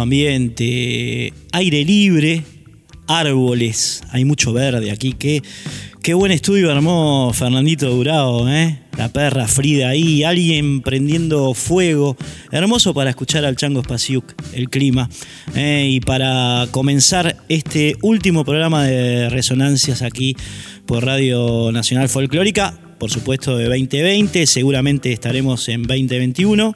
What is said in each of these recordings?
Ambiente, aire libre, árboles, hay mucho verde aquí. Qué, qué buen estudio armó Fernandito Durado, ¿eh? La perra Frida ahí, alguien prendiendo fuego. Hermoso para escuchar al Chango Spasiuk, el clima. ¿eh? Y para comenzar este último programa de resonancias aquí por Radio Nacional Folclórica, por supuesto, de 2020, seguramente estaremos en 2021.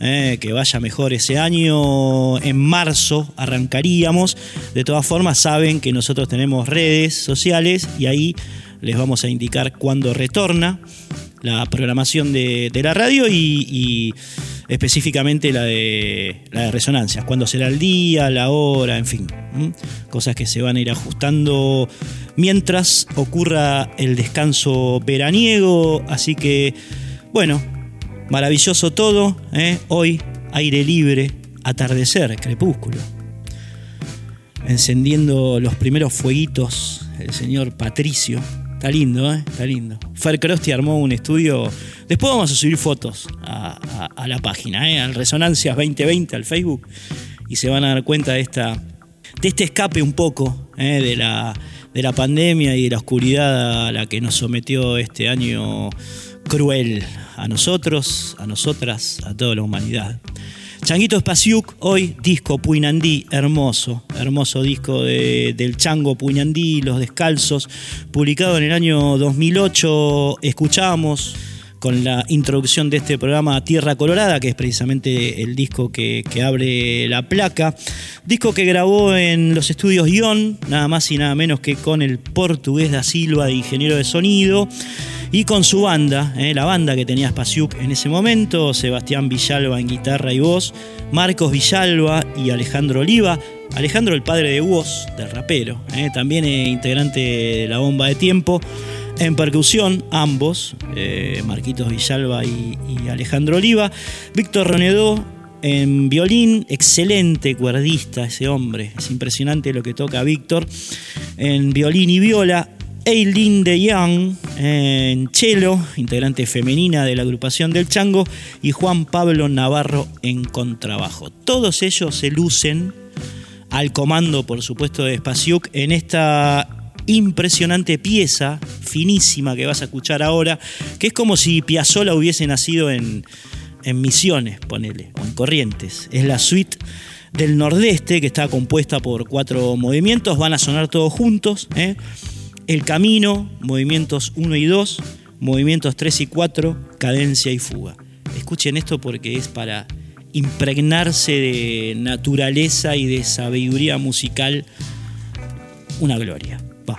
Eh, que vaya mejor ese año. En marzo arrancaríamos. De todas formas, saben que nosotros tenemos redes sociales y ahí les vamos a indicar cuándo retorna la programación de, la radio y, específicamente la de, la de resonancias, cuándo será el día, la hora, en fin, cosas que se van a ir ajustando mientras ocurra el descanso veraniego, así que bueno, maravilloso todo, ¿eh? hoy aire libre, atardecer, crepúsculo, encendiendo los primeros fueguitos el señor Patricio Está lindo, ¿eh? Está lindo. Fer Crosti armó un estudio. Después vamos a subir fotos a, la página, ¿eh? al Resonancias 2020, al Facebook. Y se van a dar cuenta de, esta, de este escape un poco de, la, de la pandemia y de la oscuridad a la que nos sometió este año cruel a nosotros, a nosotras, a toda la humanidad. Changuito Espaciuc, hoy disco Puinandí, hermoso, hermoso disco del Chango Puinandí, Los Descalzos, publicado en el año 2008. Escuchamos con la introducción de este programa Tierra Colorada, que es precisamente el disco que, abre la placa. Disco que grabó en los estudios Ion, nada más y nada menos que con el portugués da Silva de ingeniero de sonido y con su banda, eh, la banda que tenía Spasiuk en ese momento, Sebastián Villalba en guitarra y voz, Marcos Villalba y Alejandro Oliva. Alejandro, el padre de voz, del rapero, eh, también integrante de la bomba de tiempo. En percusión, ambos, eh, Marquitos Villalba y, y Alejandro Oliva. Víctor Ronedó en violín, excelente cuerdista ese hombre, es impresionante lo que toca Víctor. En violín y viola, Eileen de Young en cello, integrante femenina de la agrupación del Chango, y Juan Pablo Navarro en contrabajo. Todos ellos se lucen al comando, por supuesto, de Spasiuk en esta impresionante pieza, finísima que vas a escuchar ahora, que es como si Piazzolla hubiese nacido en, Misiones, ponele, o en Corrientes. Es la suite del Nordeste, que está compuesta por cuatro movimientos, van a sonar todos juntos. ¿eh? El camino, movimientos 1 y 2, movimientos 3 y 4, cadencia y fuga. Escuchen esto porque es para impregnarse de naturaleza y de sabiduría musical una gloria. Va.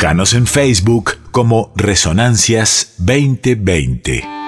Búscanos en Facebook como Resonancias 2020.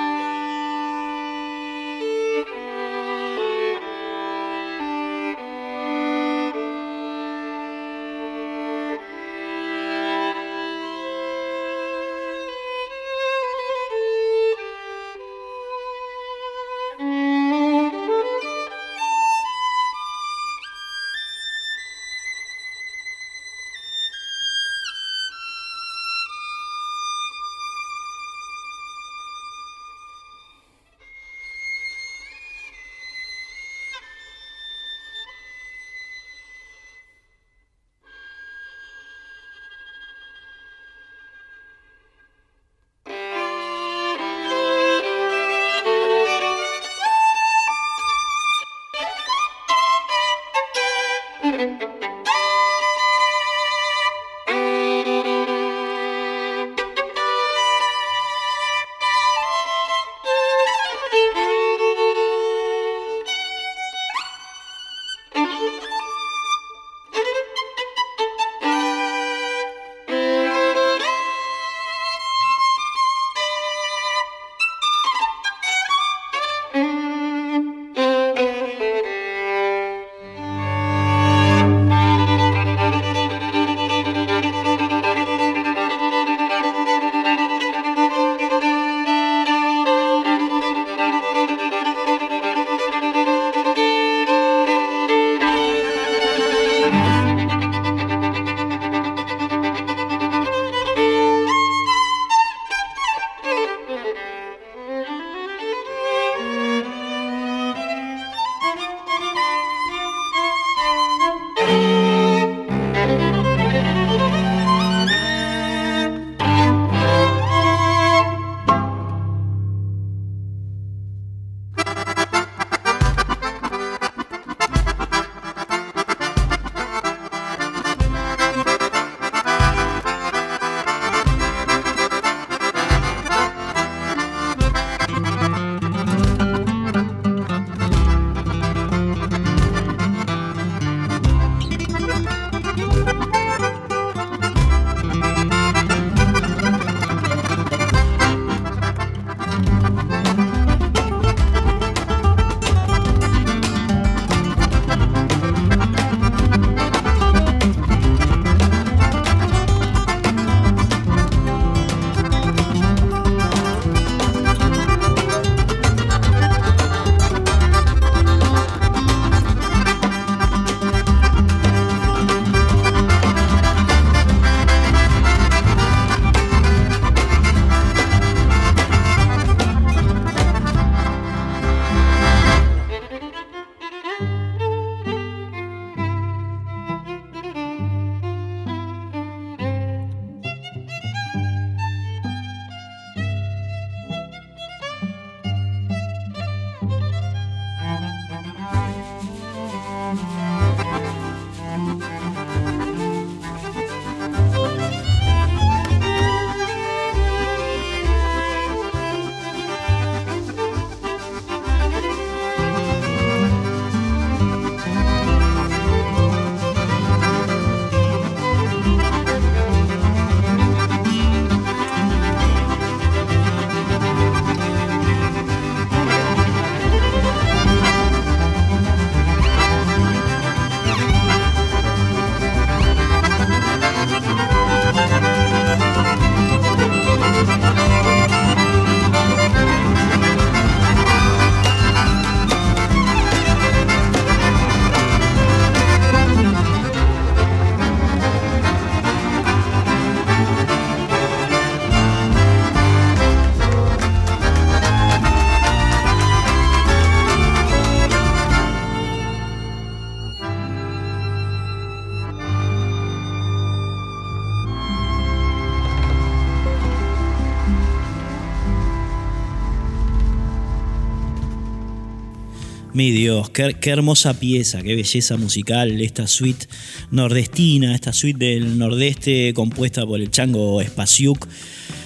Mi Dios, qué, hermosa pieza, qué belleza musical, esta suite nordestina, esta suite del nordeste compuesta por el chango Spasiuk.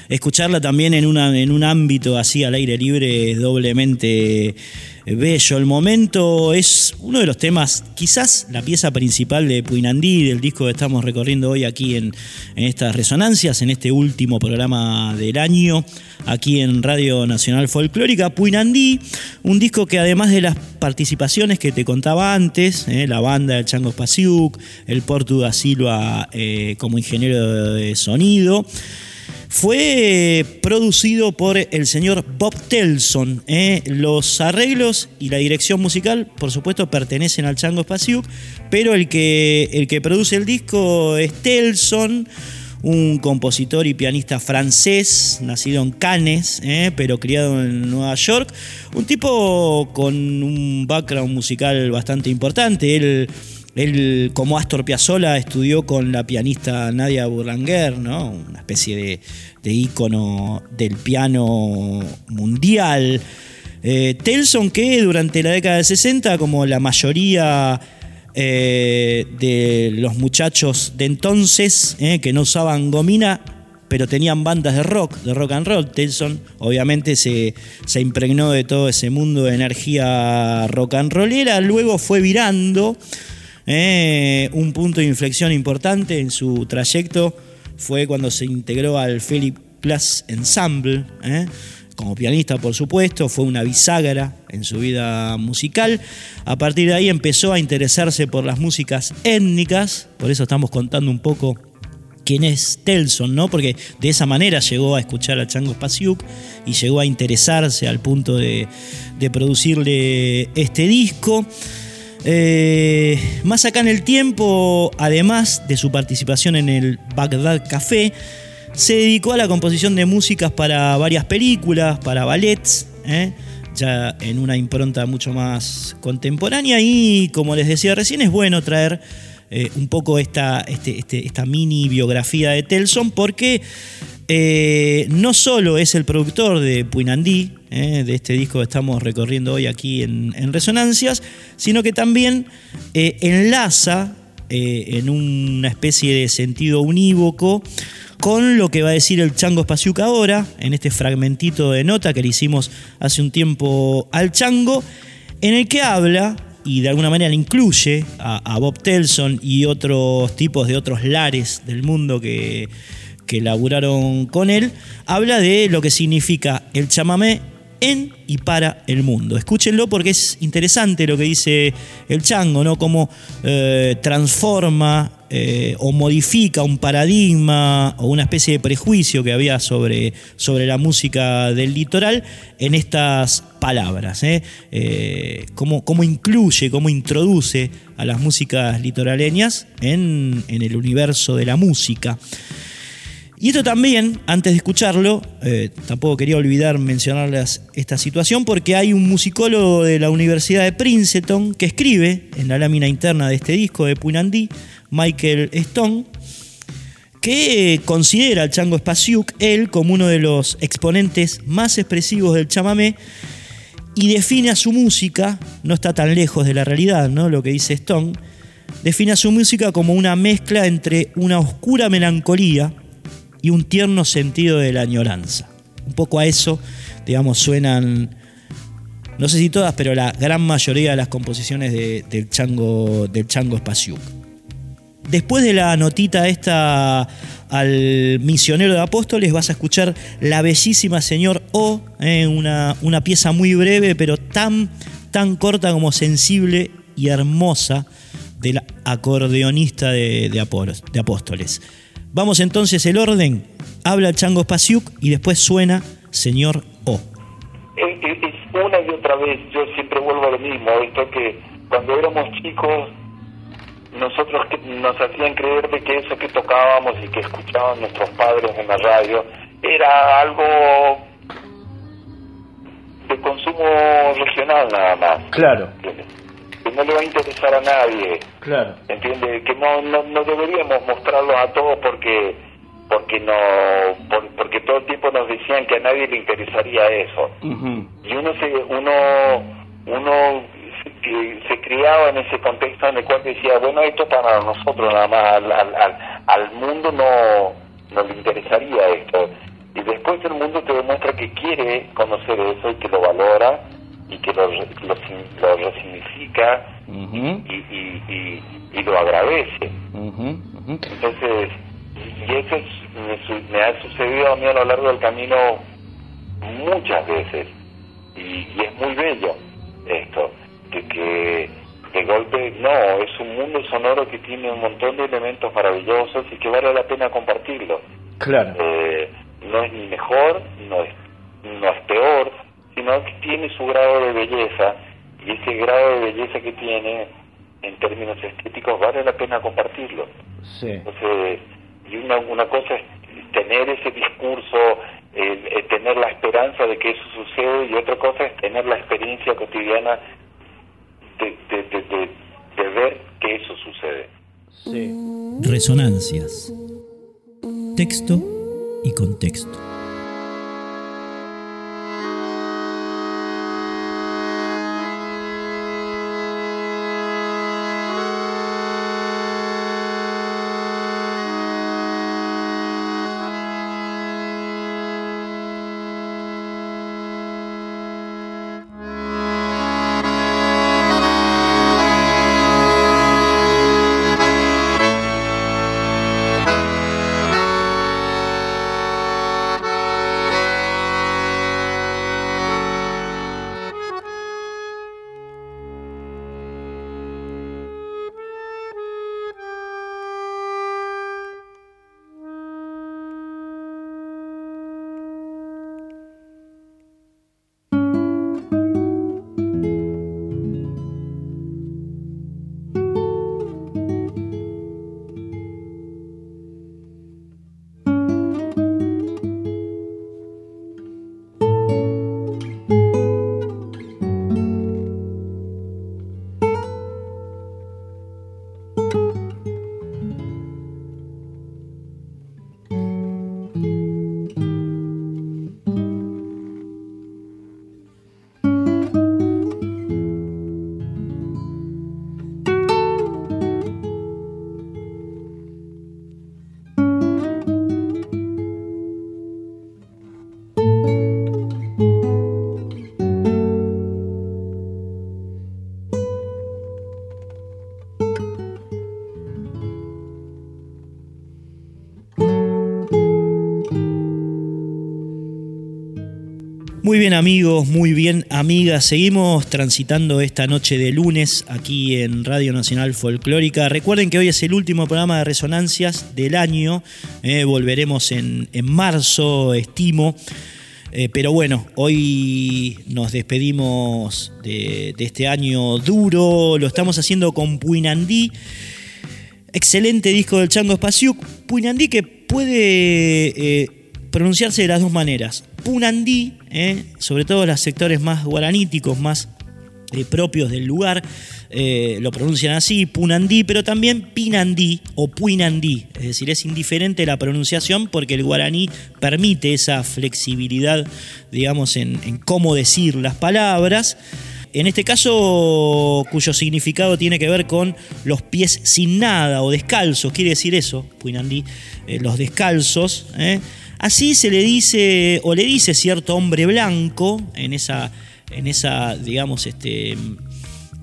escucharla también en, una, en un ámbito así al aire libre es doblemente bello. El momento es uno de los temas, quizás la pieza principal de Puinandí, del disco que estamos recorriendo hoy aquí en, en estas resonancias, en este último programa del año, aquí en Radio Nacional Folclórica. Puinandí, un disco que además de las participaciones que te contaba antes, eh, la banda del Chango Spasiuk, el Portuga Silva eh, como ingeniero de sonido, fue producido por el señor Bob Telson. ¿eh? Los arreglos y la dirección musical, por supuesto, pertenecen al Chango Spasiuk, pero el que, el que produce el disco es Telson, un compositor y pianista francés, nacido en Cannes, ¿eh? pero criado en Nueva York. Un tipo con un background musical bastante importante. Él él, como Astor Piazzolla, estudió con la pianista Nadia Boulanger, ¿no? una especie de, de ícono del piano mundial. Eh, Telson, que durante la década de 60, como la mayoría eh, de los muchachos de entonces, eh, que no usaban gomina, pero tenían bandas de rock, de rock and roll. Telson obviamente se, se impregnó de todo ese mundo de energía rock and rollera, luego fue virando eh, un punto de inflexión importante en su trayecto fue cuando se integró al Philip Glass Ensemble. Eh, como pianista, por supuesto, fue una bisagra en su vida musical. A partir de ahí empezó a interesarse por las músicas étnicas, por eso estamos contando un poco quién es Telson, ¿no? Porque de esa manera llegó a escuchar a Chango Spasiuk y llegó a interesarse al punto de, de producirle este disco. Eh, más acá en el tiempo, además de su participación en el Bagdad Café, se dedicó a la composición de músicas para varias películas, para ballets, ¿eh? ya en una impronta mucho más contemporánea y como les decía recién es bueno traer eh, un poco esta, este, este, esta mini biografía de Telson porque no solo es el productor de Puinandí, eh, de este disco que estamos recorriendo hoy aquí en, Resonancias, sino que también eh, enlaza eh, en una especie de sentido unívoco con lo que va a decir el Chango Spasiuk ahora, en este fragmentito de nota que le hicimos hace un tiempo al Chango, en el que habla y de alguna manera incluye a, Bob Telson y otros tipos de otros lares del mundo que, que laburaron con él, habla de lo que significa el chamamé en y para el mundo. Escúchenlo porque es interesante lo que dice el chango, ¿no? Cómo eh, transforma eh, o modifica un paradigma o una especie de prejuicio que había sobre, sobre la música del litoral en estas palabras. ¿eh? Cómo, cómo, incluye, cómo introduce a las músicas litoraleñas en, en el universo de la música. Y esto también, antes de escucharlo, eh, tampoco quería olvidar mencionarles esta situación porque hay un musicólogo de la Universidad de Princeton que escribe en la lámina interna de este disco de Punandí, Michael Stone, que considera al Chango Spasiuk él como uno de los exponentes más expresivos del chamamé y define a su música, no está tan lejos de la realidad, ¿no? lo que dice Stone, define a su música como una mezcla entre una oscura melancolía, y un tierno sentido de la añoranza. Un poco a eso, digamos, suenan, no sé si todas, pero la gran mayoría de las composiciones del Chango, del Chango Spasiuk. Después de la notita esta al misionero de apóstoles vas a escuchar la bellísima Señor O, eh, una, una, pieza muy breve pero tan, tan corta como sensible y hermosa del acordeonista de, de apóstoles. Vamos entonces el orden. Habla Chango Spasiuk y después suena Señor O. Es, una y otra vez, yo siempre vuelvo a lo mismo, esto que cuando éramos chicos nosotros nos hacían creer de que eso que tocábamos y que escuchaban nuestros padres en la radio era algo de consumo regional nada más. Claro no le va a interesar a nadie. Claro. ¿Entiende? Que no, no, no deberíamos mostrarlos a todos porque porque no porque todo el tiempo nos decían que a nadie le interesaría eso. Y uno se uno uno se, se, criaba en ese contexto en el cual decía, bueno, esto para nosotros nada más, al, al, al mundo no, no le interesaría esto. y después el mundo te demuestra que quiere conocer eso y que lo valora y que lo, lo, resignifica y, y, lo agradece. Entonces, y eso me, ha sucedido a mí a lo largo del camino muchas veces y, es muy bello esto, de que de golpe, no, es un mundo sonoro que tiene un montón de elementos maravillosos y que vale la pena compartirlo. Claro. Eh, no es ni mejor, no es, no es peor, sino que tiene su grado de belleza y ese grado de belleza que tiene en términos estéticos vale la pena compartirlo. Sí. Entonces, y una, una cosa es tener ese discurso, tener la esperanza de que eso sucede y otra cosa es tener la experiencia cotidiana de, de, de, de ver que eso sucede. Sí. Resonancias. Texto y contexto. Bien amigos, muy bien amigas, seguimos transitando esta noche de lunes aquí en Radio Nacional Folclórica. Recuerden que hoy es el último programa de resonancias del año, eh, volveremos en, marzo, estimo. Eh, pero bueno, hoy nos despedimos de, este año duro, lo estamos haciendo con Puinandí, excelente disco del Chango Spasiuk, Puinandí que puede eh, pronunciarse de las dos maneras. Punandí, ¿eh? sobre todo los sectores más guaraníticos, más eh, propios del lugar, eh, lo pronuncian así, Punandí, pero también Pinandí o Puinandí, es decir, es indiferente la pronunciación porque el guaraní permite esa flexibilidad, digamos, en, en cómo decir las palabras. En este caso, cuyo significado tiene que ver con los pies sin nada o descalzos, quiere decir eso, Puinandí, los descalzos. Así se le dice, o le dice cierto hombre blanco, en esa, en esa digamos, este,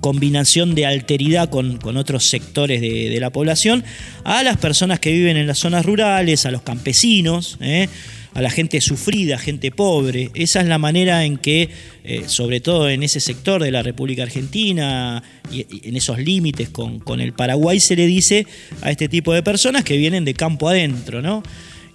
combinación de alteridad con, otros sectores de, la población, a las personas que viven en las zonas rurales, a los campesinos, ¿eh? a la gente sufrida, gente pobre. Esa es la manera en que, eh, sobre todo en ese sector de la República Argentina y, en esos límites con, con, el Paraguay, se le dice a este tipo de personas que vienen de campo adentro, ¿no?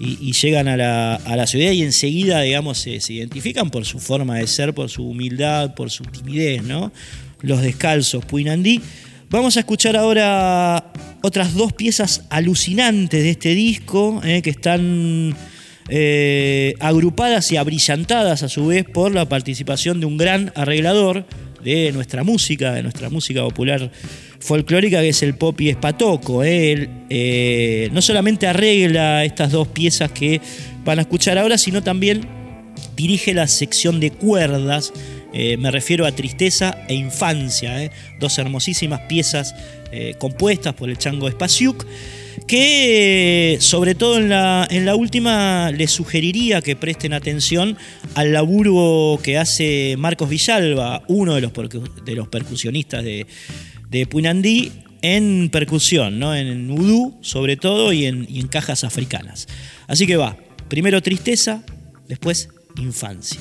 Y, llegan a la, ciudad y enseguida, digamos, se, identifican por su forma de ser, por su humildad, por su timidez, ¿no? Los descalzos, Puinandí. Vamos a escuchar ahora otras dos piezas alucinantes de este disco, eh, que están eh, agrupadas y abrillantadas a su vez por la participación de un gran arreglador de nuestra música, de nuestra música popular folclórica que es el Popi Espatoco. ¿eh? Él eh, no solamente arregla estas dos piezas que van a escuchar ahora, sino también dirige la sección de cuerdas. Eh, me refiero a Tristeza e Infancia, dos hermosísimas piezas compuestas por el Chango Spasiuk que sobre todo en la, en la última les sugeriría que presten atención al laburo que hace Marcos Villalba, uno de los, de los percusionistas de, de Puinandí, en percusión, ¿no? en udú sobre todo y en cajas africanas. Así que va, primero tristeza, después infancia.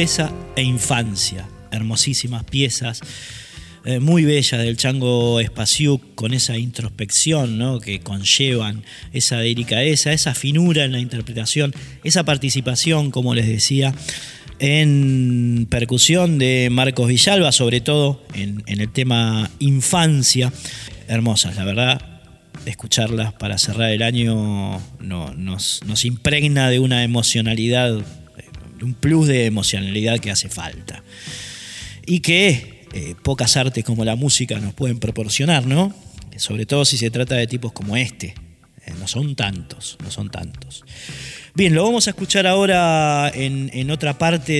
Tristeza e infancia. Hermosísimas piezas. Eh, muy bellas del Chango Espasiuk con esa introspección que conllevan, esa delicadeza, esa finura en la interpretación, esa participación, como les decía, en percusión de Marcos Villalba, sobre todo en, el tema infancia. Hermosas, la verdad, escucharlas para cerrar el año no, nos, impregna de una emocionalidad, un plus de emocionalidad que hace falta. Y que eh, pocas artes como la música nos pueden proporcionar, ¿no? Sobre todo si se trata de tipos como este. Eh, no son tantos, no son tantos. Bien, lo vamos a escuchar ahora en, otra parte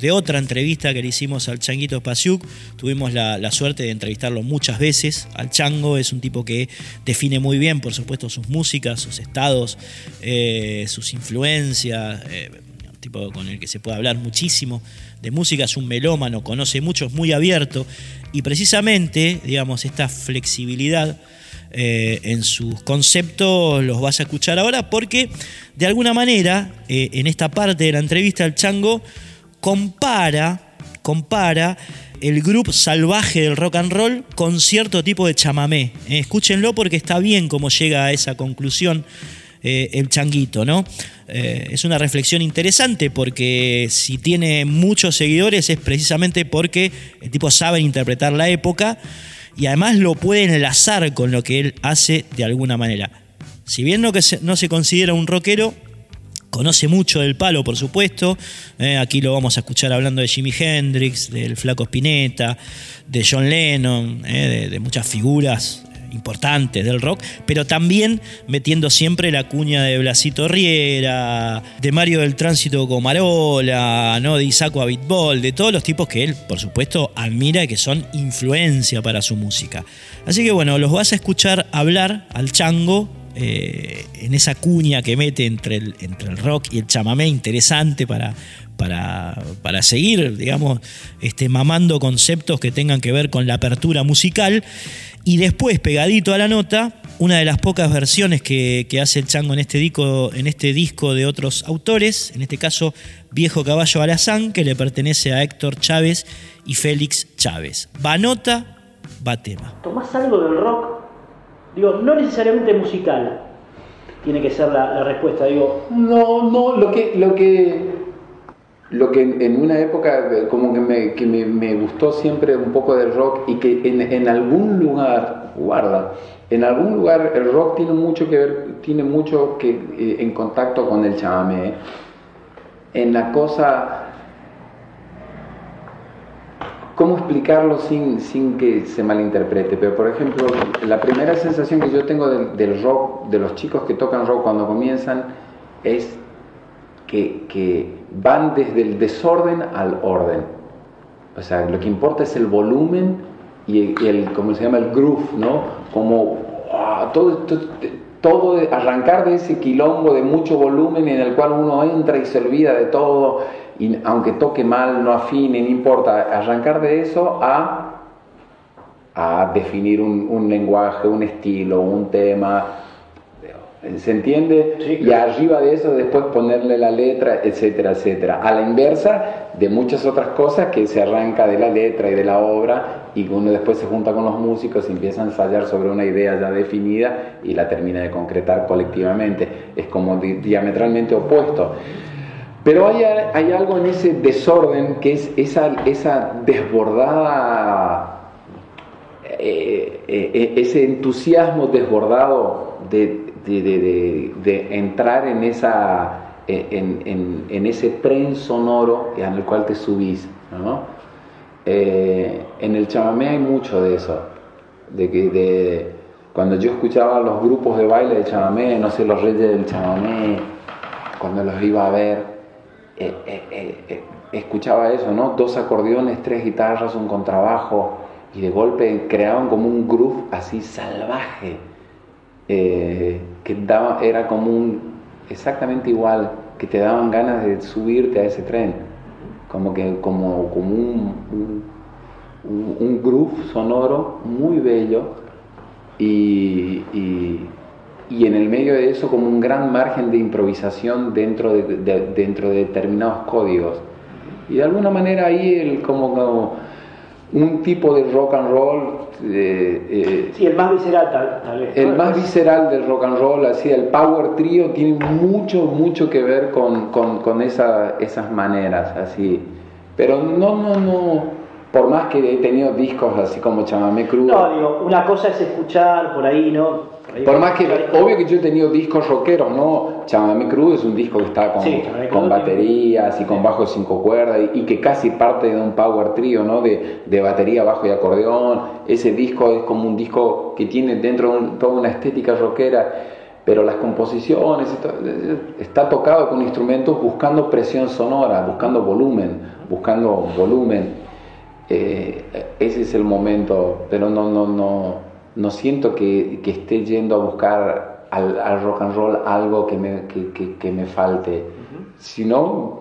de, otra entrevista que le hicimos al Changuito Pasiuk. Tuvimos la, suerte de entrevistarlo muchas veces. Al Chango es un tipo que define muy bien, por supuesto, sus músicas, sus estados, eh, sus influencias. Tipo con el que se puede hablar muchísimo de música, es un melómano, conoce mucho, es muy abierto. Y precisamente, digamos, esta flexibilidad eh, en sus conceptos los vas a escuchar ahora porque de alguna manera eh, en esta parte de la entrevista el chango compara, compara el grupo salvaje del rock and roll con cierto tipo de chamamé. Eh, escúchenlo porque está bien cómo llega a esa conclusión el changuito, ¿no? es una reflexión interesante porque si tiene muchos seguidores es precisamente porque el tipo sabe interpretar la época y además lo puede enlazar con lo que él hace de alguna manera. Si bien no, que no se considera un rockero, conoce mucho del palo, por supuesto. Eh, aquí lo vamos a escuchar hablando de Jimi Hendrix, del Flaco Spinetta, de John Lennon, eh, de, muchas figuras importantes del rock, pero también metiendo siempre la cuña de Blasito Riera, de Mario del Tránsito Comarola, ¿no? de Abitbol, de todos los tipos que él, por supuesto, admira y que son influencia para su música. Así que bueno, los vas a escuchar hablar al chango eh, en esa cuña que mete entre el, entre el rock y el chamamé, interesante para, para, para, seguir, digamos, este, mamando conceptos que tengan que ver con la apertura musical. Y después, pegadito a la nota, una de las pocas versiones que, hace el chango en este, disco, en este disco de otros autores, en este caso Viejo Caballo Alazán, que le pertenece a Héctor Chávez y Félix Chávez. Va nota, va tema. ¿Tomás algo del rock? Digo, no necesariamente musical. Tiene que ser la, respuesta, digo. No, no, lo que, lo que lo que en una época eh, como que me, que me, gustó siempre un poco del rock y que en, algún lugar, guarda, en algún lugar el rock tiene mucho que ver, tiene mucho que eh, en contacto con el chamamé, en la cosa, ¿cómo explicarlo sin, sin que se malinterprete? Pero por ejemplo, la primera sensación que yo tengo del, rock, de los chicos que tocan rock cuando comienzan, es que, van desde el desorden al orden. O sea, lo que importa es el volumen y el, como se llama, el groove, ¿no? Como ah, todo, todo, arrancar de ese quilombo de mucho volumen en el cual uno entra y se olvida de todo, y aunque toque mal, no afine, no importa, arrancar de eso a, a definir un, un lenguaje, un estilo, un tema, ¿Se entiende? Y arriba de eso después ponerle la letra, etcétera, etcétera. A la inversa de muchas otras cosas que se arranca de la letra y de la obra y uno después se junta con los músicos y empieza a ensayar sobre una idea ya definida y la termina de concretar colectivamente. Es como diametralmente opuesto. Pero hay, hay, algo en ese desorden que es esa, esa desbordada, eh, eh, ese entusiasmo desbordado de, de, entrar en, esa, en, ese tren sonoro en el cual te subís. Eh, en el chamamé hay mucho de eso, de que de, cuando yo escuchaba los grupos de baile de chamamé, no sé, los reyes del chamamé, cuando los iba a ver, eh, eh, escuchaba eso, ¿no? Dos acordeones, tres guitarras, un contrabajo, y de golpe creaban como un groove así salvaje eh, que daba, era como un, exactamente igual, que te daban ganas de subirte a ese tren, como, que, como, como un, un, groove sonoro muy bello y, en el medio de eso como un gran margen de improvisación dentro de, dentro de determinados códigos. Y de alguna manera ahí el, como, un tipo de rock and roll. Eh, eh, sí, el más visceral tal, vez. El más visceral del rock and roll, así, el power trio tiene mucho, mucho que ver con, con, con esa, esas maneras, así. Pero no, no, no por más que he tenido discos así como Chamamé Crudo. No, digo, una cosa es escuchar por ahí, ¿no? Por, más que, obvio que yo he tenido discos rockeros, ¿no? Chamamé Crudo es un disco que está con, con baterías y con bajo de cinco cuerdas y, que casi parte de un power trio, ¿no? De, de, batería, bajo y acordeón. Ese disco es como un disco que tiene dentro toda una estética rockera, pero las composiciones, está tocado con instrumentos buscando presión sonora, buscando volumen, buscando volumen. Eh, ese es el momento, pero no, no, no, no siento que, que esté yendo a buscar al, al, rock and roll algo que me, que, que, me falte, sino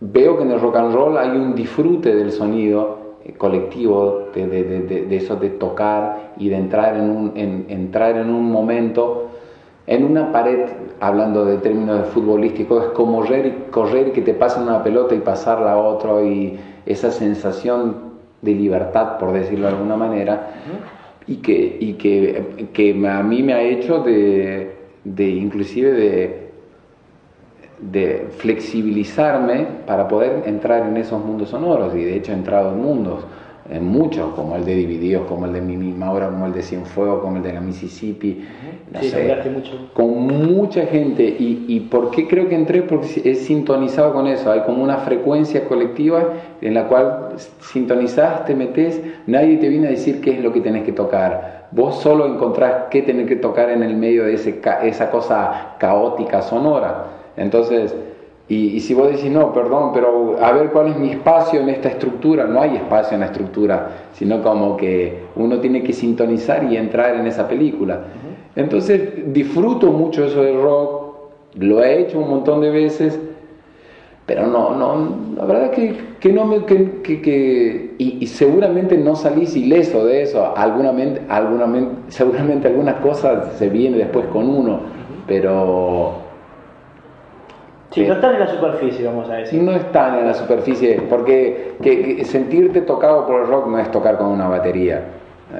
veo que en el rock and roll hay un disfrute del sonido eh, colectivo, de, de, de, de, eso de tocar y de entrar en un, en, entrar en un momento. En una pared, hablando de términos de futbolísticos, es como correr, correr y que te pasen una pelota y pasarla a otro y esa sensación de libertad, por decirlo de alguna manera, y, que, y que, que, a mí me ha hecho de, de inclusive de, de flexibilizarme para poder entrar en esos mundos sonoros, y de hecho he entrado en mundos en muchos, como el de Divididos, como el de Mimi Maura, como el de Cienfuegos, como el de la Mississippi, no sé, con mucha gente. Y, ¿Y por qué creo que entré? Porque es sintonizado con eso, hay como una frecuencia colectiva en la cual sintonizás, te metes, nadie te viene a decir qué es lo que tenés que tocar. Vos solo encontrás qué tenés que tocar en el medio de ese, esa cosa caótica sonora. Entonces, y, si vos decís, no, perdón, pero a ver cuál es mi espacio en esta estructura, no hay espacio en la estructura, sino como que uno tiene que sintonizar y entrar en esa película. Entonces disfruto mucho eso del rock, lo he hecho un montón de veces, pero no, no, la verdad que, que no me, que, que, y, seguramente no salís ileso de eso, alguna, alguna, seguramente alguna cosa se viene después con uno, pero Sí, no están en la superficie, vamos a decir. No están en la superficie, porque que, sentirte tocado por el rock no es tocar con una batería.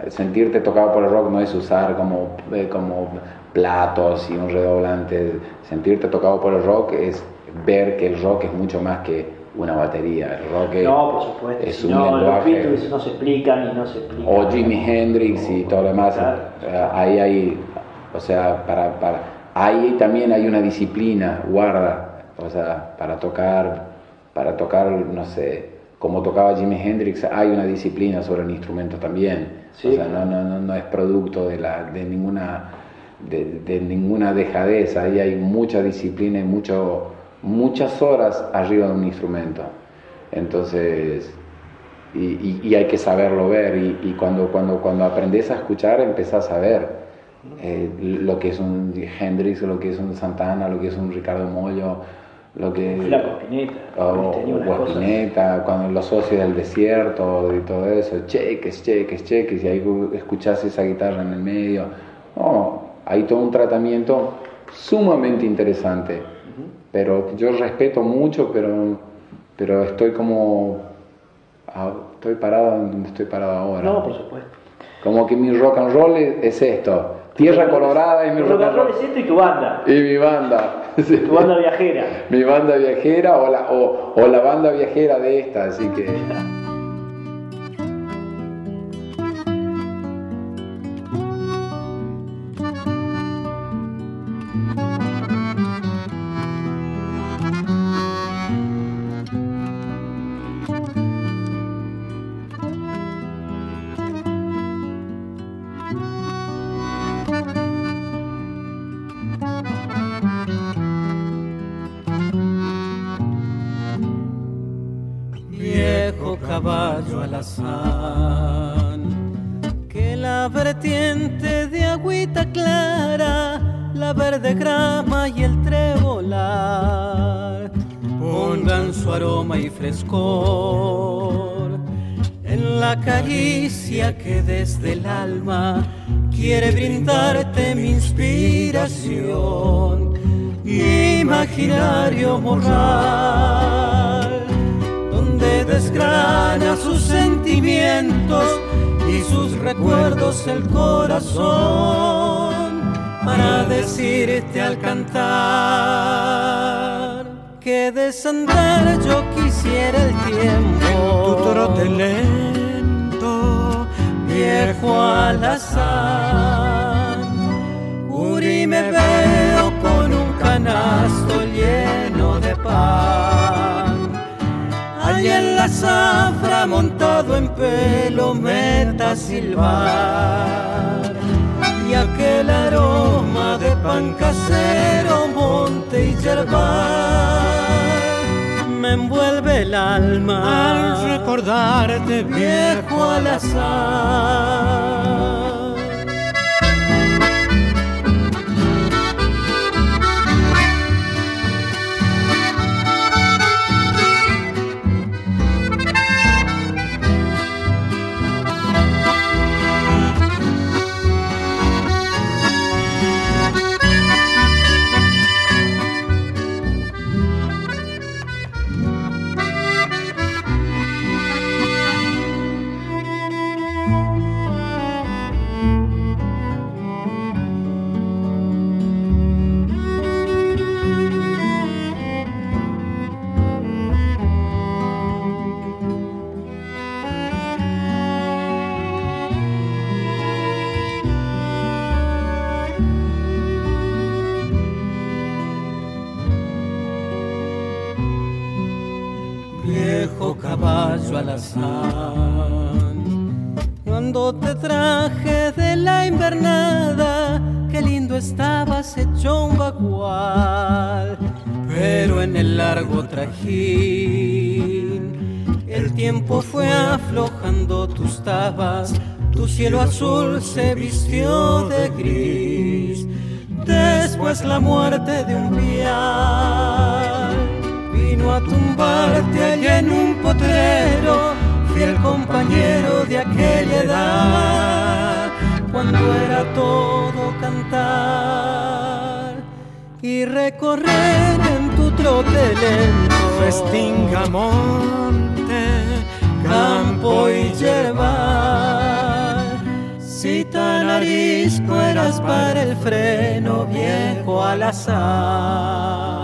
Sentirte tocado por el rock no es usar como, eh, como platos y un redoblante. Sentirte tocado por el rock es ver que el rock es mucho más que una batería. El rock no, por supuesto. es un no, lenguaje. Los no se explican y no se explican. O Jimi Hendrix y todo lo demás. Eh, ahí hay, o sea, para, para, ahí también hay una disciplina, guarda o sea, para tocar, para tocar, no sé, como tocaba Jimi Hendrix, hay una disciplina sobre el instrumento también. o sea, no, no, no, es producto de, la, de ninguna de, ninguna dejadez, ahí hay mucha disciplina y mucho, muchas horas arriba de un instrumento. Entonces, y, y, hay que saberlo ver, y, y, cuando, cuando, cuando aprendes a escuchar, empezás a ver eh, lo que es un Hendrix, lo que es un Santana, lo que es un Ricardo Mollo, lo que Flaco Spinetta, o, Spinetta, cuando los socios del desierto y todo eso, cheques, cheques, cheques, y ahí escuchás esa guitarra en el medio. hay todo un tratamiento sumamente interesante. Pero yo respeto mucho, pero, pero estoy como. Ah, estoy parado donde estoy parado ahora. No, por supuesto. Como que mi rock and roll es esto Tierra Colorada y mi rock and roll es y tu banda. Y mi banda. Tu banda viajera. mi banda viajera o la, o, o la banda viajera de esta, así que. que recuerdos el corazón para decirte al cantar que desandar yo quisiera el tiempo. Tu trote lento viejo alazán Uri me veo con un canasto lleno de pan Allí en la zafra montado en pelo meta silbar y aquel aroma de pan casero, monte y yerbal me envuelve el alma al recordarte viejo al azar. Cuando te traje de la invernada, qué lindo estabas hecho un bagual. Pero en el largo trajín, el tiempo fue aflojando tus tabas, tu cielo azul se vistió de gris. Después la muerte de un vial vino a tumbarte allá en un potrero, fiel compañero de aquella edad, cuando era todo cantar y recorrer en tu trote lento, festinga monte, campo y yerbal. Si tan arisco eras para el freno, viejo alazán.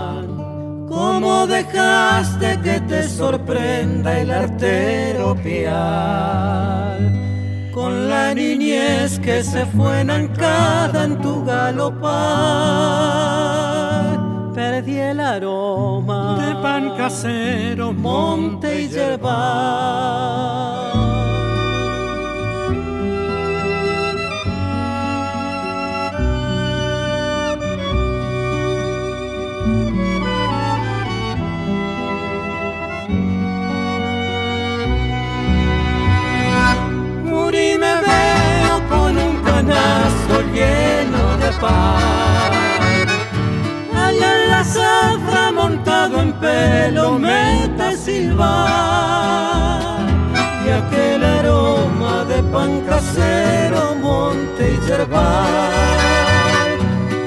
¿Cómo dejaste que te sorprenda el artero pial? Con la niñez que se fue enancada en tu galopar. Perdí el aroma de pan casero, monte y yerbal. Lleno de pan. Allá en la zafra montado en pelo mete silbar y aquel aroma de pan casero, monte y yerbal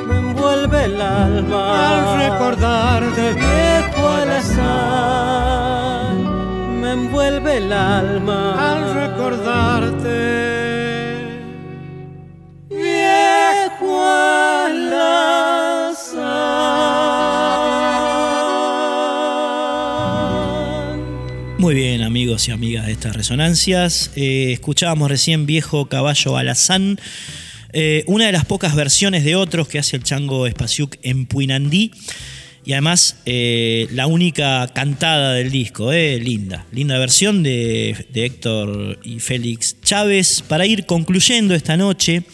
me envuelve el alma al recordarte viejo alazán me envuelve el alma al recordarte. Muy bien, amigos y amigas de estas resonancias. Eh, escuchábamos recién Viejo Caballo Alazán, eh, una de las pocas versiones de otros que hace el Chango Espaciuc en Puinandí. Y además, eh, la única cantada del disco, linda. Linda versión de, de, Héctor y Félix Chávez. Para ir concluyendo esta noche,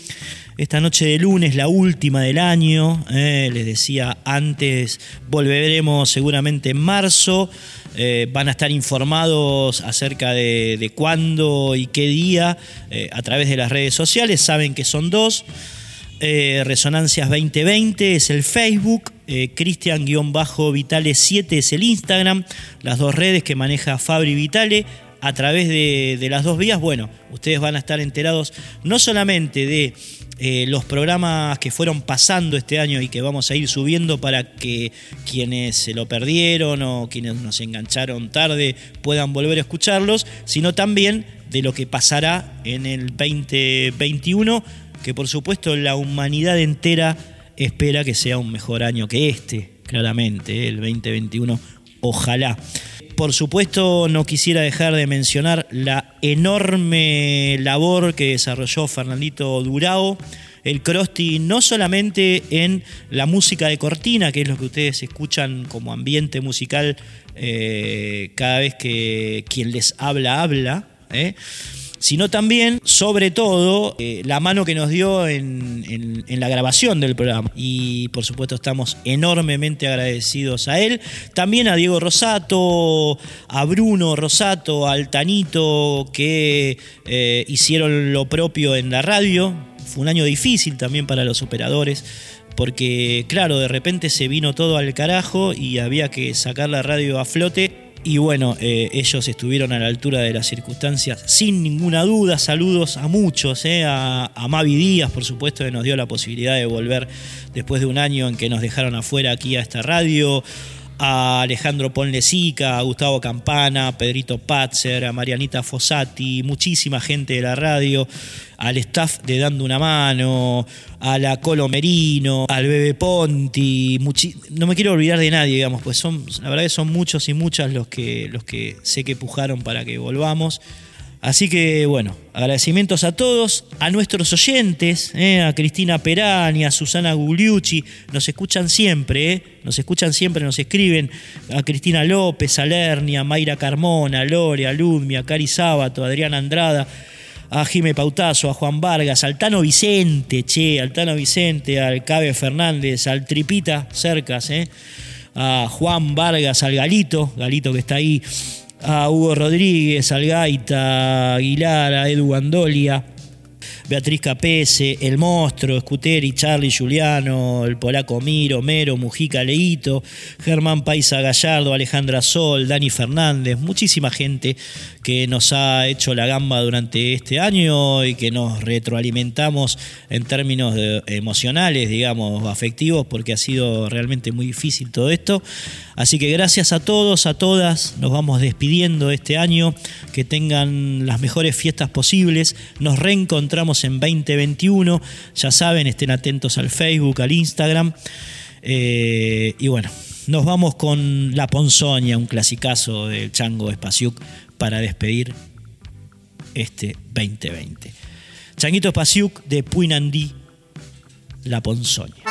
esta noche de lunes, la última del año. Eh, les decía antes, volveremos seguramente en marzo. Eh, van a estar informados acerca de, cuándo y qué día eh, a través de las redes sociales. Saben que son dos. Resonancias 2020 es el Facebook, eh, Cristian-Vitale7 es el Instagram, las dos redes que maneja Fabri Vitale. A través de, las dos vías, bueno, ustedes van a estar enterados no solamente de eh, los programas que fueron pasando este año y que vamos a ir subiendo para que quienes se lo perdieron o quienes nos engancharon tarde puedan volver a escucharlos, sino también de lo que pasará en el 2021, que por supuesto la humanidad entera espera que sea un mejor año que este, claramente, ¿eh? el 2021, ojalá. Por supuesto, no quisiera dejar de mencionar la enorme labor que desarrolló Fernandito Durao, el Crosti, no solamente en la música de cortina, que es lo que ustedes escuchan como ambiente musical eh, cada vez que quien les habla habla, ¿eh? Sino también, sobre todo, eh, la mano que nos dio en, la grabación del programa. Y por supuesto estamos enormemente agradecidos a él. También a Diego Rosato, a Bruno Rosato, al Tanito, que eh, hicieron lo propio en la radio. Fue un año difícil también para los operadores porque claro, de repente se vino todo al carajo y había que sacar la radio a flote y bueno, eh, ellos estuvieron a la altura de las circunstancias, sin ninguna duda. Saludos a muchos, eh, a, a, Mavi Díaz, por supuesto, que nos dio la posibilidad de volver después de un año en que nos dejaron afuera aquí a esta radio. A Alejandro Ponlesica, a Gustavo Campana, a Pedrito Patzer, a Marianita Fossati, muchísima gente de la radio al staff de Dando una Mano, a la Colo Merino, al Bebe Ponti, no me quiero olvidar de nadie, digamos, pues son, la verdad que son muchos y muchas los que, los que sé que pujaron para que volvamos. Así que bueno, agradecimientos a todos, a nuestros oyentes, eh, a Cristina Perani, a Susana Gugliucci, nos escuchan siempre, eh, nos escuchan siempre, nos escriben, a Cristina López, a Lernia, a Mayra Carmona, a Lore, a Ludmi, a Cari Sábato, a Adriana Andrada, a Jime Pautazo, a Juan Vargas, al Tano Vicente, che, al Tano Vicente, al Cabe Fernández, al Tripita Cercas, eh, a Juan Vargas, al Galito, Galito que está ahí, a Hugo Rodríguez, al Gaita, Aguilar, a Edu Andolia, Beatriz Capese, El Monstruo, Scuteri, Charlie Giuliano, el polaco Miro, Mero, Mujica Leito, Germán Paisa Gallardo, Alejandra Sol, Dani Fernández, muchísima gente que nos ha hecho la gamba durante este año y que nos retroalimentamos en términos emocionales, digamos, afectivos, porque ha sido realmente muy difícil todo esto. Así que gracias a todos, a todas, nos vamos despidiendo este año, que tengan las mejores fiestas posibles, nos reencontramos en 2021, ya saben, estén atentos al Facebook, al Instagram, eh, y bueno. Nos vamos con La Ponzoña, un clasicazo del Chango Espaciuc para despedir este 2020. Changuito Espaciuc de Puinandí, La Ponzoña.